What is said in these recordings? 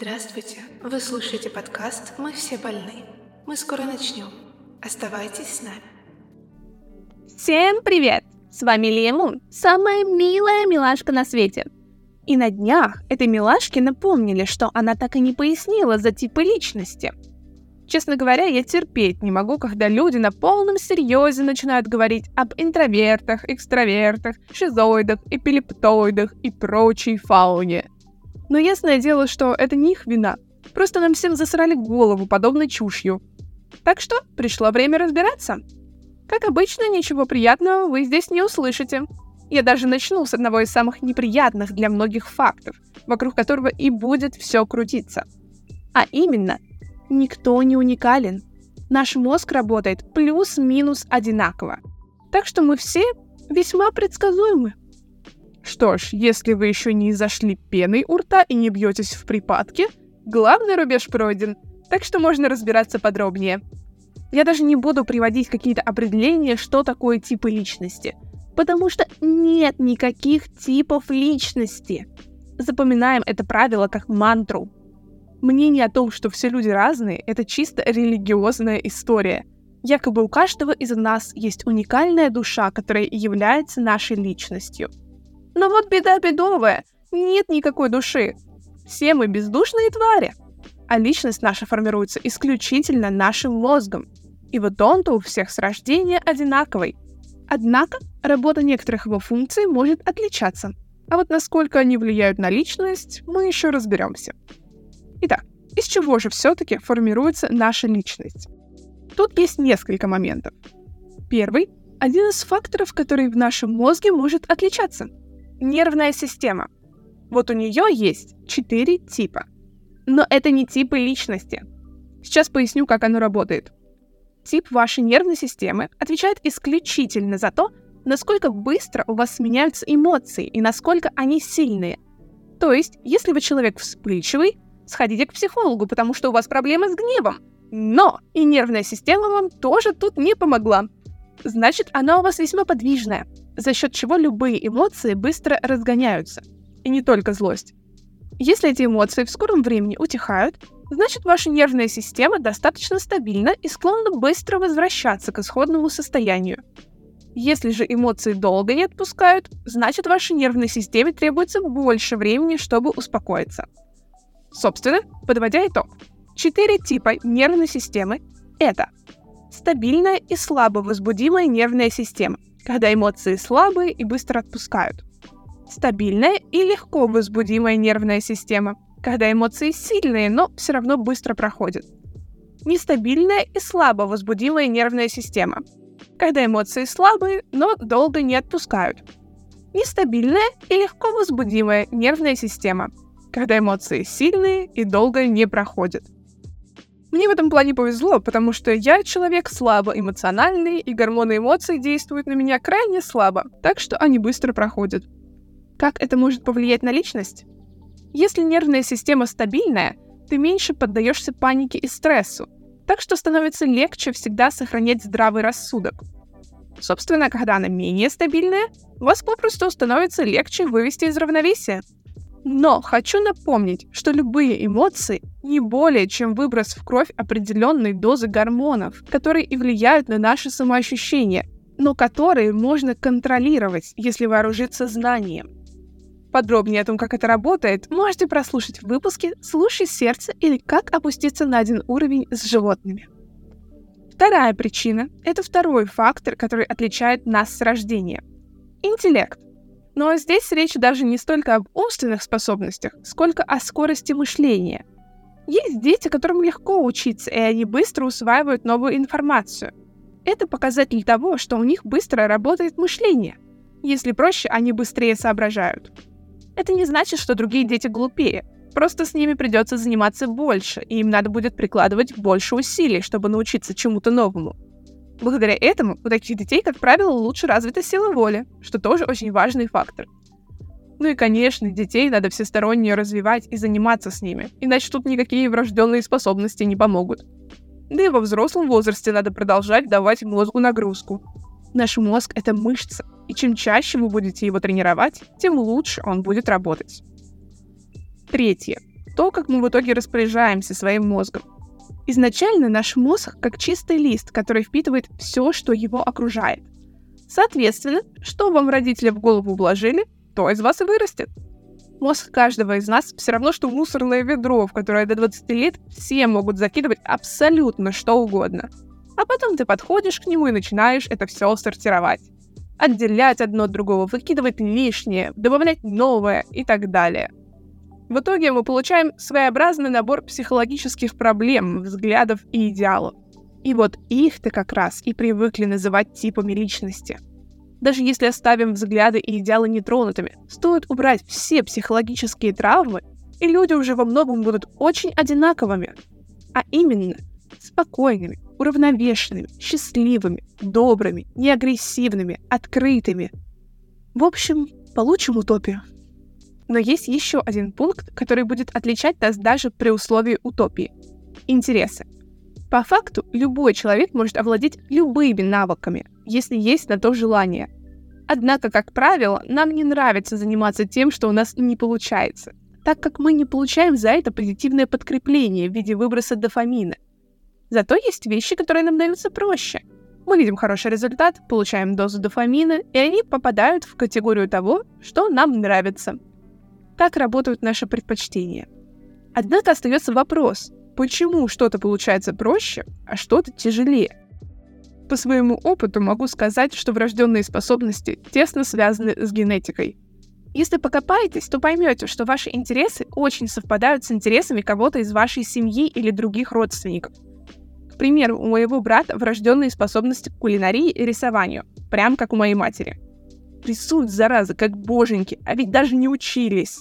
Здравствуйте! Вы слушаете подкаст «Мы все больны». Мы скоро начнем. Оставайтесь с нами. Всем привет! С вами Лия Мун, самая милая милашка на свете. И на днях этой милашке напомнили, что она так и не пояснила за типы личности. Честно говоря, я терпеть не могу, когда люди на полном серьезе начинают говорить об интровертах, экстравертах, шизоидах, эпилептоидах и прочей фауне. Но ясное дело, что это не их вина. Просто нам всем засрали голову подобной чушью. Так что пришло время разбираться. Как обычно, ничего приятного вы здесь не услышите. Я даже начну с одного из самых неприятных для многих фактов, вокруг которого и будет все крутиться. А именно, никто не уникален. Наш мозг работает плюс-минус одинаково. Так что мы все весьма предсказуемы. Что ж, если вы еще не зашли пеной у рта и не бьетесь в припадке, главный рубеж пройден, так что можно разбираться подробнее. Я даже не буду приводить какие-то определения, что такое типы личности, потому что нет никаких типов личности. Запоминаем это правило как мантру. Мнение о том, что все люди разные, это чисто религиозная история. Якобы у каждого из нас есть уникальная душа, которая является нашей личностью – но вот беда бедовая, нет никакой души. Все мы бездушные твари. А личность наша формируется исключительно нашим мозгом. И вот он-то у всех с рождения одинаковый. Однако работа некоторых его функций может отличаться. А вот насколько они влияют на личность, мы еще разберемся. Итак, из чего же все-таки формируется наша личность? Тут есть несколько моментов. Первый – один из факторов, который в нашем мозге может отличаться – Нервная система. Вот у нее есть четыре типа. Но это не типы личности. Сейчас поясню, как оно работает. Тип вашей нервной системы отвечает исключительно за то, насколько быстро у вас сменяются эмоции и насколько они сильные. То есть, если вы человек вспыльчивый, сходите к психологу, потому что у вас проблемы с гневом. Но и нервная система вам тоже тут не помогла. Значит, она у вас весьма подвижная, за счет чего любые эмоции быстро разгоняются. И не только злость. Если эти эмоции в скором времени утихают, значит ваша нервная система достаточно стабильна и склонна быстро возвращаться к исходному состоянию. Если же эмоции долго не отпускают, значит вашей нервной системе требуется больше времени, чтобы успокоиться. Собственно, подводя итог, четыре типа нервной системы — это стабильная и слабо возбудимая нервная система — когда эмоции слабые и быстро отпускают. Стабильная и легко возбудимая нервная система, когда эмоции сильные, но все равно быстро проходят. Нестабильная и слабо возбудимая нервная система, когда эмоции слабые, но долго не отпускают. Нестабильная и легко возбудимая нервная система, когда эмоции сильные и долго не проходят. Мне в этом плане повезло, потому что я человек слабо эмоциональный, и гормоны эмоций действуют на меня крайне слабо, так что они быстро проходят. Как это может повлиять на личность? Если нервная система стабильная, ты меньше поддаешься панике и стрессу, так что становится легче всегда сохранять здравый рассудок. Собственно, когда она менее стабильная, вас попросту становится легче вывести из равновесия. Но хочу напомнить, что любые эмоции не более чем выброс в кровь определенной дозы гормонов, которые и влияют на наше самоощущение, но которые можно контролировать, если вооружиться знанием. Подробнее о том, как это работает, можете прослушать в выпуске «Слушай сердце» или «Как опуститься на один уровень с животными». Вторая причина — это второй фактор, который отличает нас с рождения — интеллект. Но здесь речь даже не столько об умственных способностях, сколько о скорости мышления. Есть дети, которым легко учиться, и они быстро усваивают новую информацию. Это показатель того, что у них быстро работает мышление. Если проще, они быстрее соображают. Это не значит, что другие дети глупее. Просто с ними придется заниматься больше, и им надо будет прикладывать больше усилий, чтобы научиться чему-то новому. Благодаря этому у таких детей, как правило, лучше развита сила воли, что тоже очень важный фактор. Ну и, конечно, детей надо всесторонне развивать и заниматься с ними, иначе тут никакие врожденные способности не помогут. Да и во взрослом возрасте надо продолжать давать мозгу нагрузку. Наш мозг — это мышца, и чем чаще вы будете его тренировать, тем лучше он будет работать. Третье. то, как мы в итоге распоряжаемся своим мозгом. Изначально наш мозг как чистый лист, который впитывает все, что его окружает. Соответственно, что вам родители в голову вложили, то из вас и вырастет. Мозг каждого из нас все равно, что мусорное ведро, в которое до 20 лет все могут закидывать абсолютно что угодно. А потом ты подходишь к нему и начинаешь это все сортировать. Отделять одно от другого, выкидывать лишнее, добавлять новое и так далее. В итоге мы получаем своеобразный набор психологических проблем, взглядов и идеалов. И вот их-то как раз и привыкли называть типами личности – даже если оставим взгляды и идеалы нетронутыми, стоит убрать все психологические травмы, и люди уже во многом будут очень одинаковыми. А именно, спокойными, уравновешенными, счастливыми, добрыми, неагрессивными, открытыми. В общем, получим утопию. Но есть еще один пункт, который будет отличать нас даже при условии утопии. Интересы. По факту, любой человек может овладеть любыми навыками, если есть на то желание. Однако, как правило, нам не нравится заниматься тем, что у нас не получается, так как мы не получаем за это позитивное подкрепление в виде выброса дофамина. Зато есть вещи, которые нам даются проще. Мы видим хороший результат, получаем дозу дофамина, и они попадают в категорию того, что нам нравится. Так работают наши предпочтения. Однако остается вопрос, почему что-то получается проще, а что-то тяжелее. По своему опыту могу сказать, что врожденные способности тесно связаны с генетикой. Если покопаетесь, то поймете, что ваши интересы очень совпадают с интересами кого-то из вашей семьи или других родственников. К примеру, у моего брата врожденные способности к кулинарии и рисованию, прям как у моей матери. Рисуют, зараза, как боженьки, а ведь даже не учились.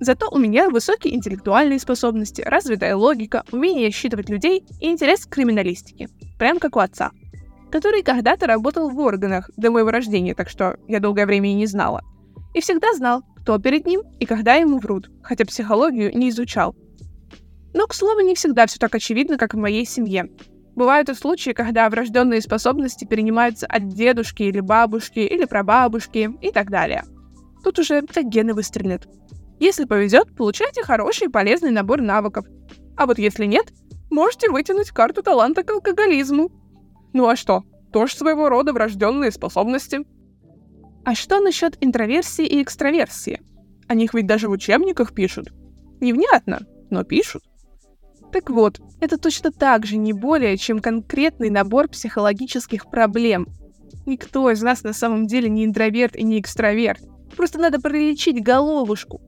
Зато у меня высокие интеллектуальные способности, развитая логика, умение считывать людей и интерес к криминалистике. Прям как у отца. Который когда-то работал в органах до моего рождения, так что я долгое время и не знала. И всегда знал, кто перед ним и когда ему врут, хотя психологию не изучал. Но, к слову, не всегда все так очевидно, как в моей семье. Бывают и случаи, когда врожденные способности перенимаются от дедушки или бабушки или прабабушки и так далее. Тут уже как гены выстрелят. Если повезет, получайте хороший и полезный набор навыков. А вот если нет, можете вытянуть карту таланта к алкоголизму. Ну а что? Тоже своего рода врожденные способности. А что насчет интроверсии и экстраверсии? О них ведь даже в учебниках пишут. Невнятно, но пишут. Так вот, это точно так же не более, чем конкретный набор психологических проблем. Никто из нас на самом деле не интроверт и не экстраверт. Просто надо пролечить головушку.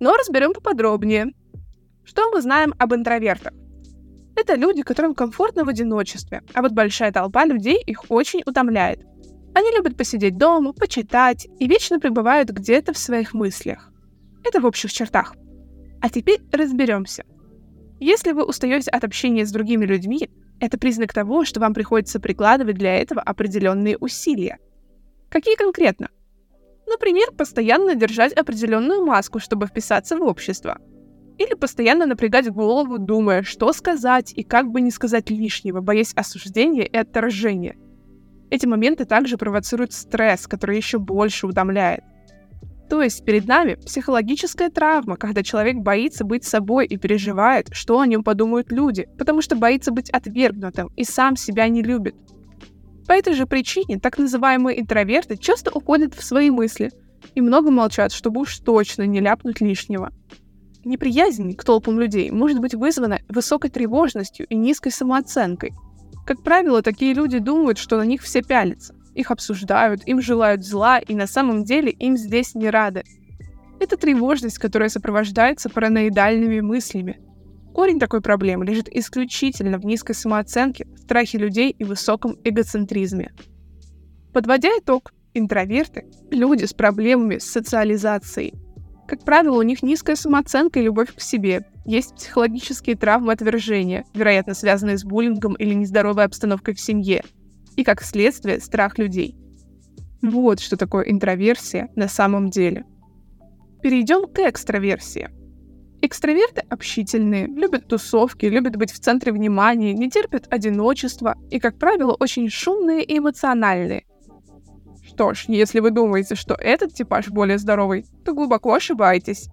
Но разберем поподробнее. Что мы знаем об интровертах? Это люди, которым комфортно в одиночестве, а вот большая толпа людей их очень утомляет. Они любят посидеть дома, почитать и вечно пребывают где-то в своих мыслях. Это в общих чертах. А теперь разберемся. Если вы устаете от общения с другими людьми, это признак того, что вам приходится прикладывать для этого определенные усилия. Какие конкретно? Например, постоянно держать определенную маску, чтобы вписаться в общество. Или постоянно напрягать голову, думая, что сказать и как бы не сказать лишнего, боясь осуждения и отторжения. Эти моменты также провоцируют стресс, который еще больше утомляет. То есть перед нами психологическая травма, когда человек боится быть собой и переживает, что о нем подумают люди, потому что боится быть отвергнутым и сам себя не любит. По этой же причине так называемые интроверты часто уходят в свои мысли и много молчат, чтобы уж точно не ляпнуть лишнего. Неприязнь к толпам людей может быть вызвана высокой тревожностью и низкой самооценкой. Как правило, такие люди думают, что на них все пялятся. Их обсуждают, им желают зла, и на самом деле им здесь не рады. Это тревожность, которая сопровождается параноидальными мыслями, Корень такой проблемы лежит исключительно в низкой самооценке, страхе людей и высоком эгоцентризме. Подводя итог, интроверты – люди с проблемами с социализацией. Как правило, у них низкая самооценка и любовь к себе. Есть психологические травмы отвержения, вероятно, связанные с буллингом или нездоровой обстановкой в семье. И, как следствие, страх людей. Вот что такое интроверсия на самом деле. Перейдем к экстраверсии – Экстраверты общительные, любят тусовки, любят быть в центре внимания, не терпят одиночества и, как правило, очень шумные и эмоциональные. Что ж, если вы думаете, что этот типаж более здоровый, то глубоко ошибаетесь.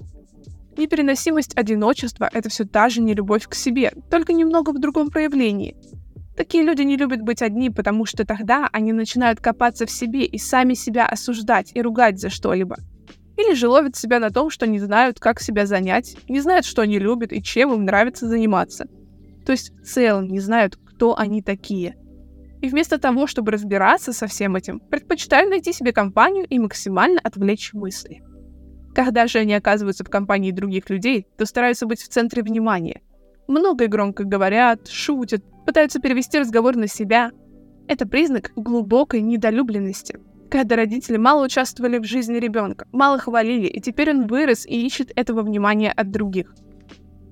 Непереносимость одиночества — это все та же нелюбовь к себе, только немного в другом проявлении. Такие люди не любят быть одни, потому что тогда они начинают копаться в себе и сами себя осуждать и ругать за что-либо. Или же ловят себя на том, что не знают, как себя занять, не знают, что они любят и чем им нравится заниматься. То есть в целом не знают, кто они такие. И вместо того, чтобы разбираться со всем этим, предпочитают найти себе компанию и максимально отвлечь мысли. Когда же они оказываются в компании других людей, то стараются быть в центре внимания. Много и громко говорят, шутят, пытаются перевести разговор на себя. Это признак глубокой недолюбленности, когда родители мало участвовали в жизни ребенка, мало хвалили, и теперь он вырос и ищет этого внимания от других.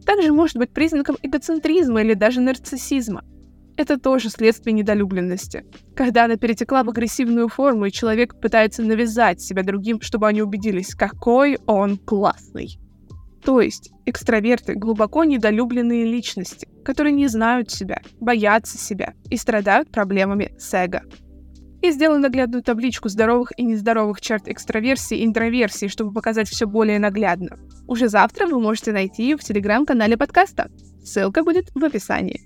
Также может быть признаком эгоцентризма или даже нарциссизма. Это тоже следствие недолюбленности. Когда она перетекла в агрессивную форму, и человек пытается навязать себя другим, чтобы они убедились, какой он классный. То есть экстраверты глубоко недолюбленные личности, которые не знают себя, боятся себя и страдают проблемами с эго. И сделаю наглядную табличку здоровых и нездоровых черт экстраверсии и интроверсии, чтобы показать все более наглядно. Уже завтра вы можете найти ее в телеграм-канале подкаста. Ссылка будет в описании.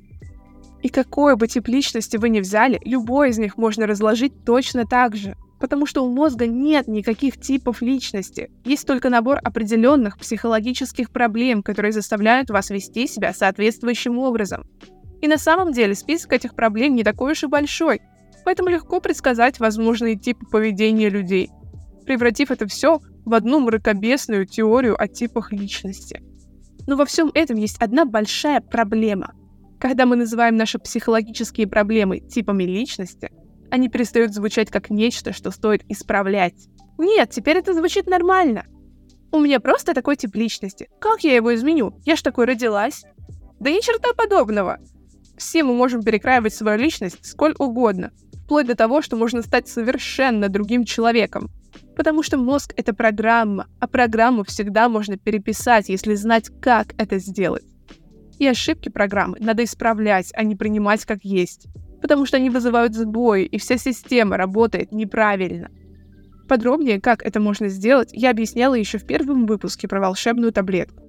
И какой бы тип личности вы ни взяли, любой из них можно разложить точно так же. Потому что у мозга нет никаких типов личности. Есть только набор определенных психологических проблем, которые заставляют вас вести себя соответствующим образом. И на самом деле список этих проблем не такой уж и большой, поэтому легко предсказать возможные типы поведения людей, превратив это все в одну мракобесную теорию о типах личности. Но во всем этом есть одна большая проблема – когда мы называем наши психологические проблемы типами личности, они перестают звучать как нечто, что стоит исправлять. Нет, теперь это звучит нормально. У меня просто такой тип личности. Как я его изменю? Я ж такой родилась. Да ни черта подобного. Все мы можем перекраивать свою личность сколь угодно, вплоть до того, что можно стать совершенно другим человеком. Потому что мозг — это программа, а программу всегда можно переписать, если знать, как это сделать. И ошибки программы надо исправлять, а не принимать как есть. Потому что они вызывают сбои, и вся система работает неправильно. Подробнее, как это можно сделать, я объясняла еще в первом выпуске про волшебную таблетку.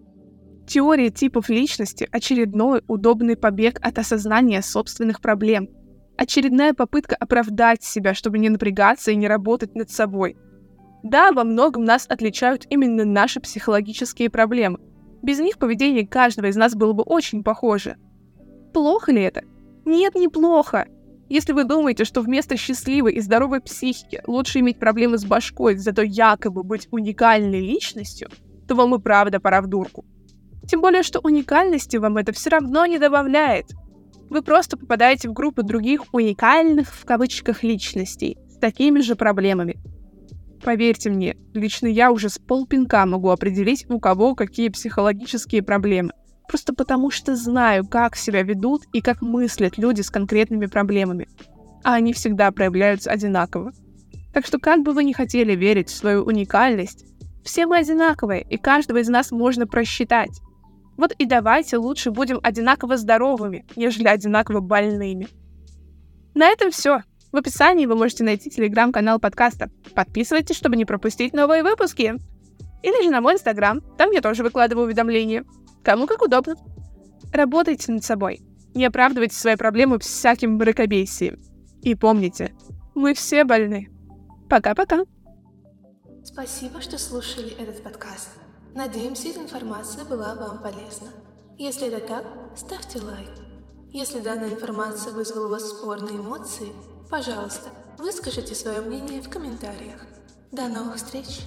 Теория типов личности – очередной удобный побег от осознания собственных проблем. Очередная попытка оправдать себя, чтобы не напрягаться и не работать над собой. Да, во многом нас отличают именно наши психологические проблемы, без них поведение каждого из нас было бы очень похоже. Плохо ли это? Нет, неплохо. Если вы думаете, что вместо счастливой и здоровой психики лучше иметь проблемы с башкой, зато якобы быть уникальной личностью, то вам и правда пора в дурку. Тем более, что уникальности вам это все равно не добавляет. Вы просто попадаете в группу других уникальных в кавычках личностей с такими же проблемами, Поверьте мне, лично я уже с полпинка могу определить, у кого какие психологические проблемы. Просто потому что знаю, как себя ведут и как мыслят люди с конкретными проблемами. А они всегда проявляются одинаково. Так что как бы вы ни хотели верить в свою уникальность, все мы одинаковые, и каждого из нас можно просчитать. Вот и давайте лучше будем одинаково здоровыми, нежели одинаково больными. На этом все. В описании вы можете найти телеграм-канал подкаста. Подписывайтесь, чтобы не пропустить новые выпуски. Или же на мой инстаграм, там я тоже выкладываю уведомления. Кому как удобно. Работайте над собой. Не оправдывайте свои проблемы всяким мракобесием. И помните, мы все больны. Пока-пока. Спасибо, что слушали этот подкаст. Надеемся, эта информация была вам полезна. Если это так, ставьте лайк. Если данная информация вызвала у вас спорные эмоции, Пожалуйста, выскажите свое мнение в комментариях. До новых встреч!